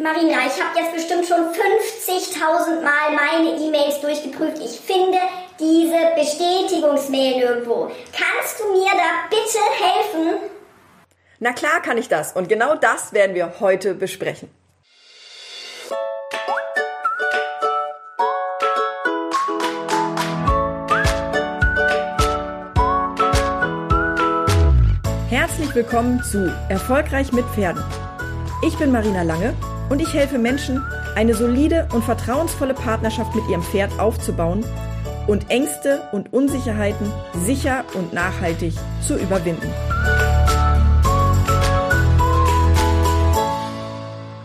Marina, ich habe jetzt bestimmt schon 50.000 Mal meine E-Mails durchgeprüft. Ich finde diese Bestätigungsmail nirgendwo. Kannst du mir da bitte helfen? Na klar kann ich das und genau das werden wir heute besprechen. Herzlich willkommen zu Erfolgreich mit Pferden. Ich bin Marina Lange und ich helfe Menschen, eine solide und vertrauensvolle Partnerschaft mit ihrem Pferd aufzubauen und Ängste und Unsicherheiten sicher und nachhaltig zu überwinden.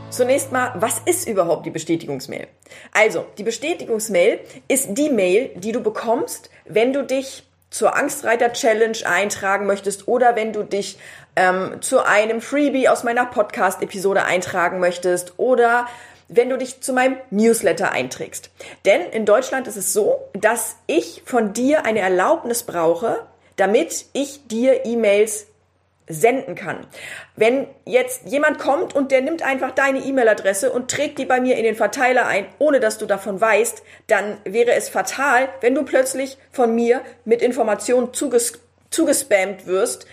Zunächst mal, was ist überhaupt die Bestätigungsmail? Also, die Bestätigungsmail ist die Mail, die du bekommst, wenn du dich zur Angstreiter Challenge eintragen möchtest oder wenn du dich ähm, zu einem Freebie aus meiner Podcast-Episode eintragen möchtest oder wenn du dich zu meinem Newsletter einträgst. Denn in Deutschland ist es so, dass ich von dir eine Erlaubnis brauche, damit ich dir E-Mails senden kann. Wenn jetzt jemand kommt und der nimmt einfach deine E-Mail-Adresse und trägt die bei mir in den Verteiler ein, ohne dass du davon weißt, dann wäre es fatal, wenn du plötzlich von mir mit Informationen zuges zugespammt wirst,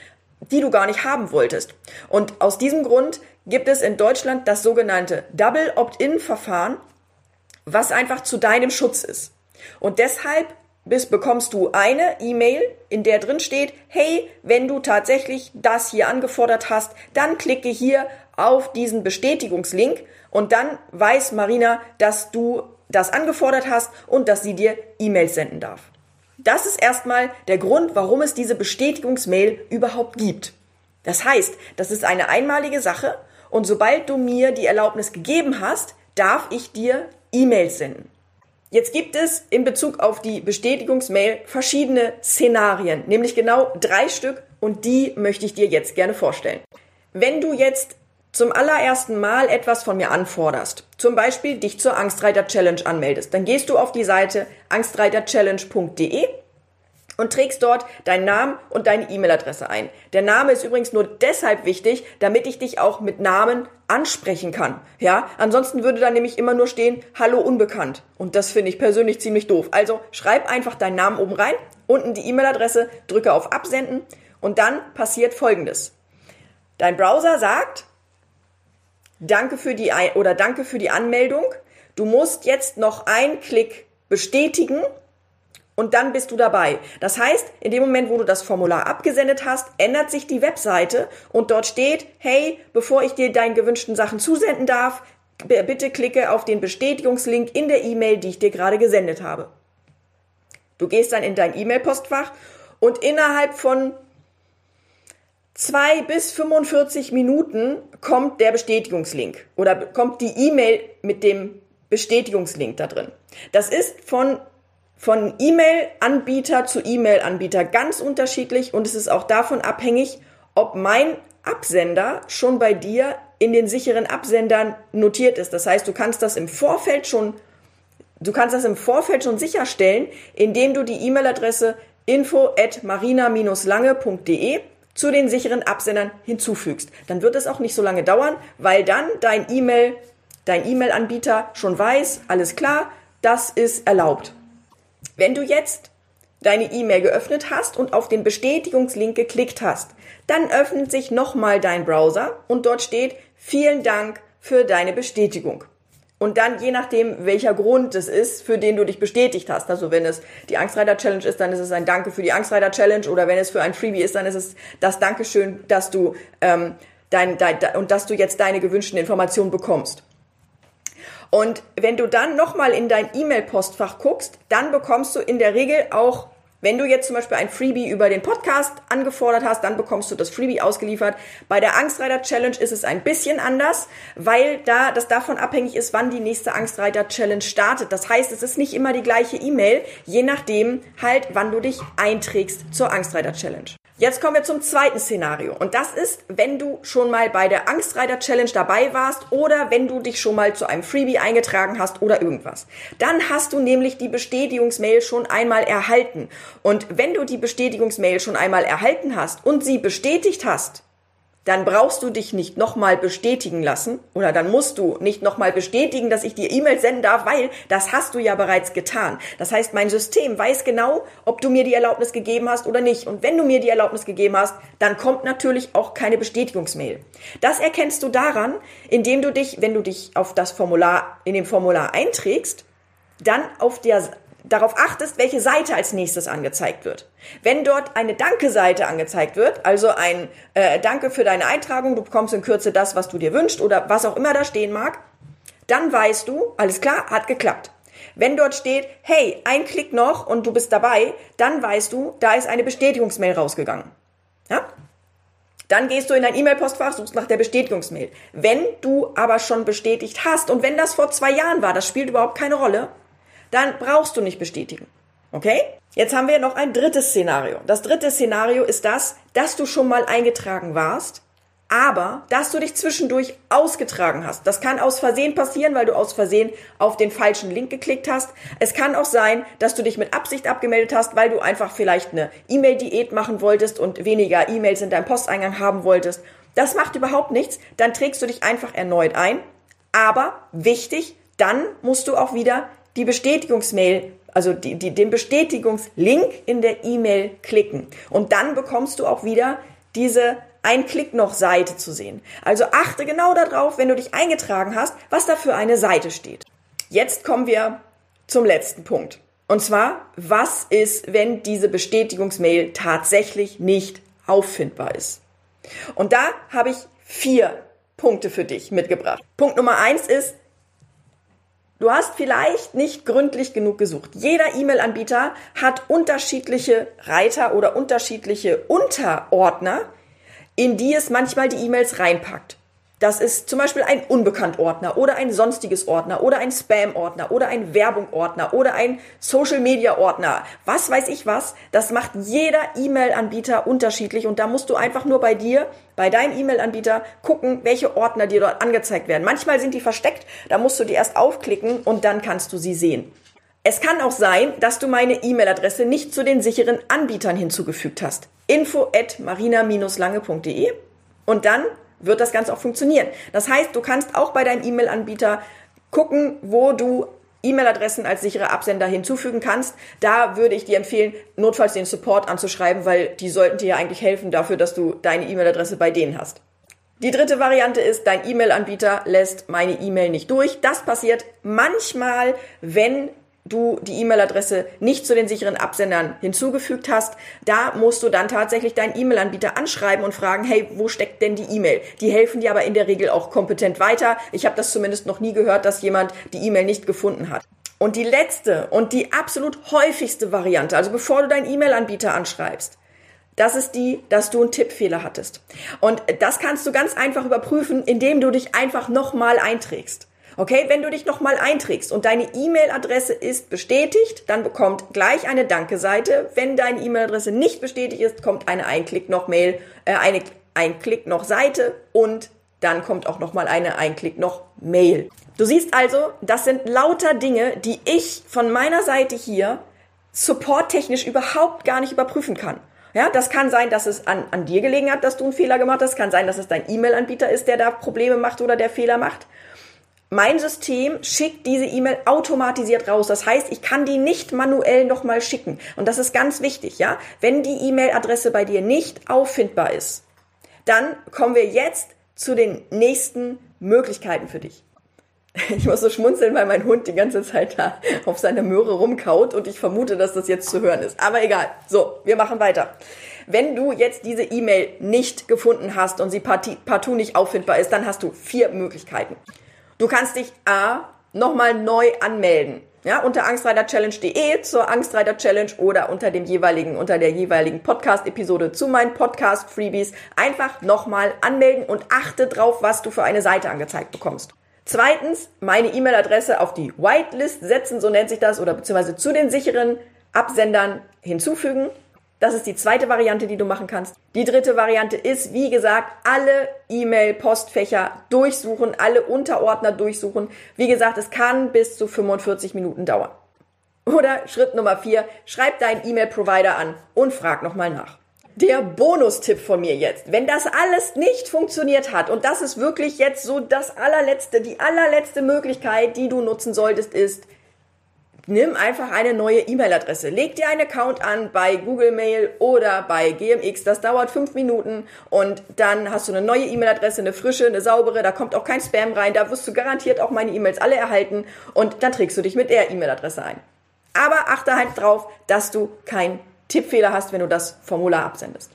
die du gar nicht haben wolltest. Und aus diesem Grund gibt es in Deutschland das sogenannte Double Opt-in-Verfahren, was einfach zu deinem Schutz ist. Und deshalb bist, bekommst du eine E-Mail, in der drin steht, hey, wenn du tatsächlich das hier angefordert hast, dann klicke hier auf diesen Bestätigungslink und dann weiß Marina, dass du das angefordert hast und dass sie dir E-Mails senden darf. Das ist erstmal der Grund, warum es diese Bestätigungsmail überhaupt gibt. Das heißt, das ist eine einmalige Sache und sobald du mir die Erlaubnis gegeben hast, darf ich dir E-Mails senden. Jetzt gibt es in Bezug auf die Bestätigungsmail verschiedene Szenarien, nämlich genau drei Stück und die möchte ich dir jetzt gerne vorstellen. Wenn du jetzt zum allerersten Mal etwas von mir anforderst, zum Beispiel dich zur Angstreiter Challenge anmeldest, dann gehst du auf die Seite angstreiterchallenge.de und trägst dort deinen Namen und deine E-Mail-Adresse ein. Der Name ist übrigens nur deshalb wichtig, damit ich dich auch mit Namen ansprechen kann. Ja, ansonsten würde da nämlich immer nur stehen, hallo unbekannt. Und das finde ich persönlich ziemlich doof. Also schreib einfach deinen Namen oben rein, unten die E-Mail-Adresse, drücke auf Absenden und dann passiert Folgendes. Dein Browser sagt, danke für die, oder danke für die Anmeldung. Du musst jetzt noch einen Klick bestätigen und dann bist du dabei. Das heißt, in dem Moment, wo du das Formular abgesendet hast, ändert sich die Webseite und dort steht, hey, bevor ich dir deine gewünschten Sachen zusenden darf, bitte klicke auf den Bestätigungslink in der E-Mail, die ich dir gerade gesendet habe. Du gehst dann in dein E-Mail-Postfach und innerhalb von zwei bis 45 Minuten kommt der Bestätigungslink oder kommt die E-Mail mit dem Bestätigungslink da drin. Das ist von von E-Mail-Anbieter zu E-Mail-Anbieter ganz unterschiedlich und es ist auch davon abhängig, ob mein Absender schon bei dir in den sicheren Absendern notiert ist. Das heißt, du kannst das im Vorfeld schon, du kannst das im Vorfeld schon sicherstellen, indem du die E-Mail-Adresse info at marina-lange.de zu den sicheren Absendern hinzufügst. Dann wird es auch nicht so lange dauern, weil dann dein E-Mail, dein E-Mail-Anbieter schon weiß, alles klar, das ist erlaubt. Wenn du jetzt deine E-Mail geöffnet hast und auf den Bestätigungslink geklickt hast, dann öffnet sich nochmal dein Browser und dort steht vielen Dank für deine Bestätigung. Und dann, je nachdem, welcher Grund es ist, für den du dich bestätigt hast. Also wenn es die Angstreiter Challenge ist, dann ist es ein Danke für die Angstreiter Challenge. Oder wenn es für ein Freebie ist, dann ist es das Dankeschön, dass du ähm, dein, dein, und dass du jetzt deine gewünschten Informationen bekommst. Und wenn du dann nochmal in dein E-Mail-Postfach guckst, dann bekommst du in der Regel auch wenn du jetzt zum Beispiel ein Freebie über den Podcast angefordert hast, dann bekommst du das Freebie ausgeliefert. Bei der Angstreiter Challenge ist es ein bisschen anders, weil da das davon abhängig ist, wann die nächste Angstreiter Challenge startet. Das heißt, es ist nicht immer die gleiche E-Mail, je nachdem halt, wann du dich einträgst zur Angstreiter Challenge. Jetzt kommen wir zum zweiten Szenario. Und das ist, wenn du schon mal bei der Angstreiter Challenge dabei warst oder wenn du dich schon mal zu einem Freebie eingetragen hast oder irgendwas. Dann hast du nämlich die Bestätigungsmail schon einmal erhalten. Und wenn du die Bestätigungsmail schon einmal erhalten hast und sie bestätigt hast, dann brauchst du dich nicht nochmal bestätigen lassen oder dann musst du nicht nochmal bestätigen, dass ich dir E-Mail senden darf, weil das hast du ja bereits getan. Das heißt, mein System weiß genau, ob du mir die Erlaubnis gegeben hast oder nicht. Und wenn du mir die Erlaubnis gegeben hast, dann kommt natürlich auch keine Bestätigungsmail. Das erkennst du daran, indem du dich, wenn du dich auf das Formular, in dem Formular einträgst, dann auf der darauf achtest, welche Seite als nächstes angezeigt wird. Wenn dort eine Danke-Seite angezeigt wird, also ein äh, Danke für deine Eintragung, du bekommst in Kürze das, was du dir wünschst oder was auch immer da stehen mag, dann weißt du, alles klar, hat geklappt. Wenn dort steht, hey, ein Klick noch und du bist dabei, dann weißt du, da ist eine Bestätigungsmail rausgegangen. Ja? Dann gehst du in dein E-Mail-Postfach, suchst nach der Bestätigungsmail. Wenn du aber schon bestätigt hast und wenn das vor zwei Jahren war, das spielt überhaupt keine Rolle, dann brauchst du nicht bestätigen. Okay? Jetzt haben wir noch ein drittes Szenario. Das dritte Szenario ist das, dass du schon mal eingetragen warst, aber dass du dich zwischendurch ausgetragen hast. Das kann aus Versehen passieren, weil du aus Versehen auf den falschen Link geklickt hast. Es kann auch sein, dass du dich mit Absicht abgemeldet hast, weil du einfach vielleicht eine E-Mail-Diät machen wolltest und weniger E-Mails in deinem Posteingang haben wolltest. Das macht überhaupt nichts. Dann trägst du dich einfach erneut ein. Aber wichtig, dann musst du auch wieder die Bestätigungsmail, also die, die, den Bestätigungslink in der E-Mail klicken. Und dann bekommst du auch wieder diese ein Klick noch Seite zu sehen. Also achte genau darauf, wenn du dich eingetragen hast, was da für eine Seite steht. Jetzt kommen wir zum letzten Punkt. Und zwar, was ist, wenn diese Bestätigungsmail tatsächlich nicht auffindbar ist? Und da habe ich vier Punkte für dich mitgebracht. Punkt Nummer eins ist, Du hast vielleicht nicht gründlich genug gesucht. Jeder E-Mail-Anbieter hat unterschiedliche Reiter oder unterschiedliche Unterordner, in die es manchmal die E-Mails reinpackt. Das ist zum Beispiel ein Unbekannt-Ordner oder ein sonstiges Ordner oder ein Spam-Ordner oder ein Werbung-Ordner oder ein Social-Media-Ordner. Was weiß ich was. Das macht jeder E-Mail-Anbieter unterschiedlich und da musst du einfach nur bei dir, bei deinem E-Mail-Anbieter gucken, welche Ordner dir dort angezeigt werden. Manchmal sind die versteckt, da musst du die erst aufklicken und dann kannst du sie sehen. Es kann auch sein, dass du meine E-Mail-Adresse nicht zu den sicheren Anbietern hinzugefügt hast. info at marina-lange.de und dann wird das Ganze auch funktionieren. Das heißt, du kannst auch bei deinem E-Mail-Anbieter gucken, wo du E-Mail-Adressen als sichere Absender hinzufügen kannst. Da würde ich dir empfehlen, notfalls den Support anzuschreiben, weil die sollten dir ja eigentlich helfen dafür, dass du deine E-Mail-Adresse bei denen hast. Die dritte Variante ist, dein E-Mail-Anbieter lässt meine E-Mail nicht durch. Das passiert manchmal, wenn du die E-Mail-Adresse nicht zu den sicheren Absendern hinzugefügt hast, da musst du dann tatsächlich deinen E-Mail-Anbieter anschreiben und fragen, hey, wo steckt denn die E-Mail? Die helfen dir aber in der Regel auch kompetent weiter. Ich habe das zumindest noch nie gehört, dass jemand die E-Mail nicht gefunden hat. Und die letzte und die absolut häufigste Variante, also bevor du deinen E-Mail-Anbieter anschreibst, das ist die, dass du einen Tippfehler hattest. Und das kannst du ganz einfach überprüfen, indem du dich einfach nochmal einträgst. Okay, wenn du dich nochmal einträgst und deine E-Mail-Adresse ist bestätigt, dann bekommt gleich eine Danke-Seite. Wenn deine E-Mail-Adresse nicht bestätigt ist, kommt eine Einklick noch Mail, äh, eine Einklick noch Seite und dann kommt auch nochmal eine Einklick noch Mail. Du siehst also, das sind lauter Dinge, die ich von meiner Seite hier supporttechnisch überhaupt gar nicht überprüfen kann. Ja, das kann sein, dass es an, an dir gelegen hat, dass du einen Fehler gemacht hast. Kann sein, dass es dein E-Mail-Anbieter ist, der da Probleme macht oder der Fehler macht. Mein System schickt diese E-Mail automatisiert raus. Das heißt, ich kann die nicht manuell nochmal schicken. Und das ist ganz wichtig, ja. Wenn die E-Mail-Adresse bei dir nicht auffindbar ist, dann kommen wir jetzt zu den nächsten Möglichkeiten für dich. Ich muss so schmunzeln, weil mein Hund die ganze Zeit da auf seiner Möhre rumkaut und ich vermute, dass das jetzt zu hören ist. Aber egal. So, wir machen weiter. Wenn du jetzt diese E-Mail nicht gefunden hast und sie partout nicht auffindbar ist, dann hast du vier Möglichkeiten. Du kannst dich A nochmal neu anmelden. Ja, unter angstreiterchallenge.de zur Angstreiter Challenge oder unter dem jeweiligen, unter der jeweiligen Podcast-Episode zu meinen Podcast-Freebies einfach nochmal anmelden und achte drauf, was du für eine Seite angezeigt bekommst. Zweitens, meine E-Mail-Adresse auf die Whitelist setzen, so nennt sich das, oder beziehungsweise zu den sicheren Absendern hinzufügen. Das ist die zweite Variante, die du machen kannst. Die dritte Variante ist, wie gesagt, alle E-Mail-Postfächer durchsuchen, alle Unterordner durchsuchen. Wie gesagt, es kann bis zu 45 Minuten dauern. Oder Schritt Nummer vier, schreib deinen E-Mail-Provider an und frag nochmal nach. der Bonustipp von mir jetzt. Wenn das alles nicht funktioniert hat und das ist wirklich jetzt so das allerletzte, die allerletzte Möglichkeit, die du nutzen solltest, ist, nimm einfach eine neue E-Mail-Adresse. Leg dir einen Account an bei Google Mail oder bei GMX. Das dauert fünf Minuten und dann hast du eine neue E-Mail-Adresse, eine frische, eine saubere. Da kommt auch kein Spam rein. Da wirst du garantiert auch meine E-Mails alle erhalten und dann trägst du dich mit der E-Mail-Adresse ein. Aber achte halt drauf, dass du keinen Tippfehler hast, wenn du das Formular absendest.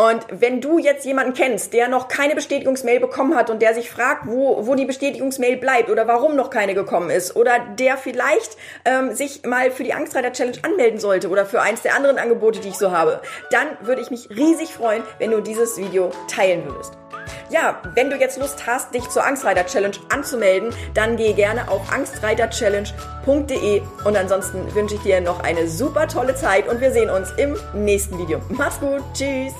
Und wenn du jetzt jemanden kennst, der noch keine Bestätigungsmail bekommen hat und der sich fragt, wo, wo die Bestätigungsmail bleibt oder warum noch keine gekommen ist oder der vielleicht ähm, sich mal für die Angstreiter Challenge anmelden sollte oder für eins der anderen Angebote, die ich so habe, dann würde ich mich riesig freuen, wenn du dieses Video teilen würdest. Ja, wenn du jetzt Lust hast, dich zur Angstreiter Challenge anzumelden, dann geh gerne auf angstreiterchallenge.de und ansonsten wünsche ich dir noch eine super tolle Zeit und wir sehen uns im nächsten Video. Mach's gut, tschüss!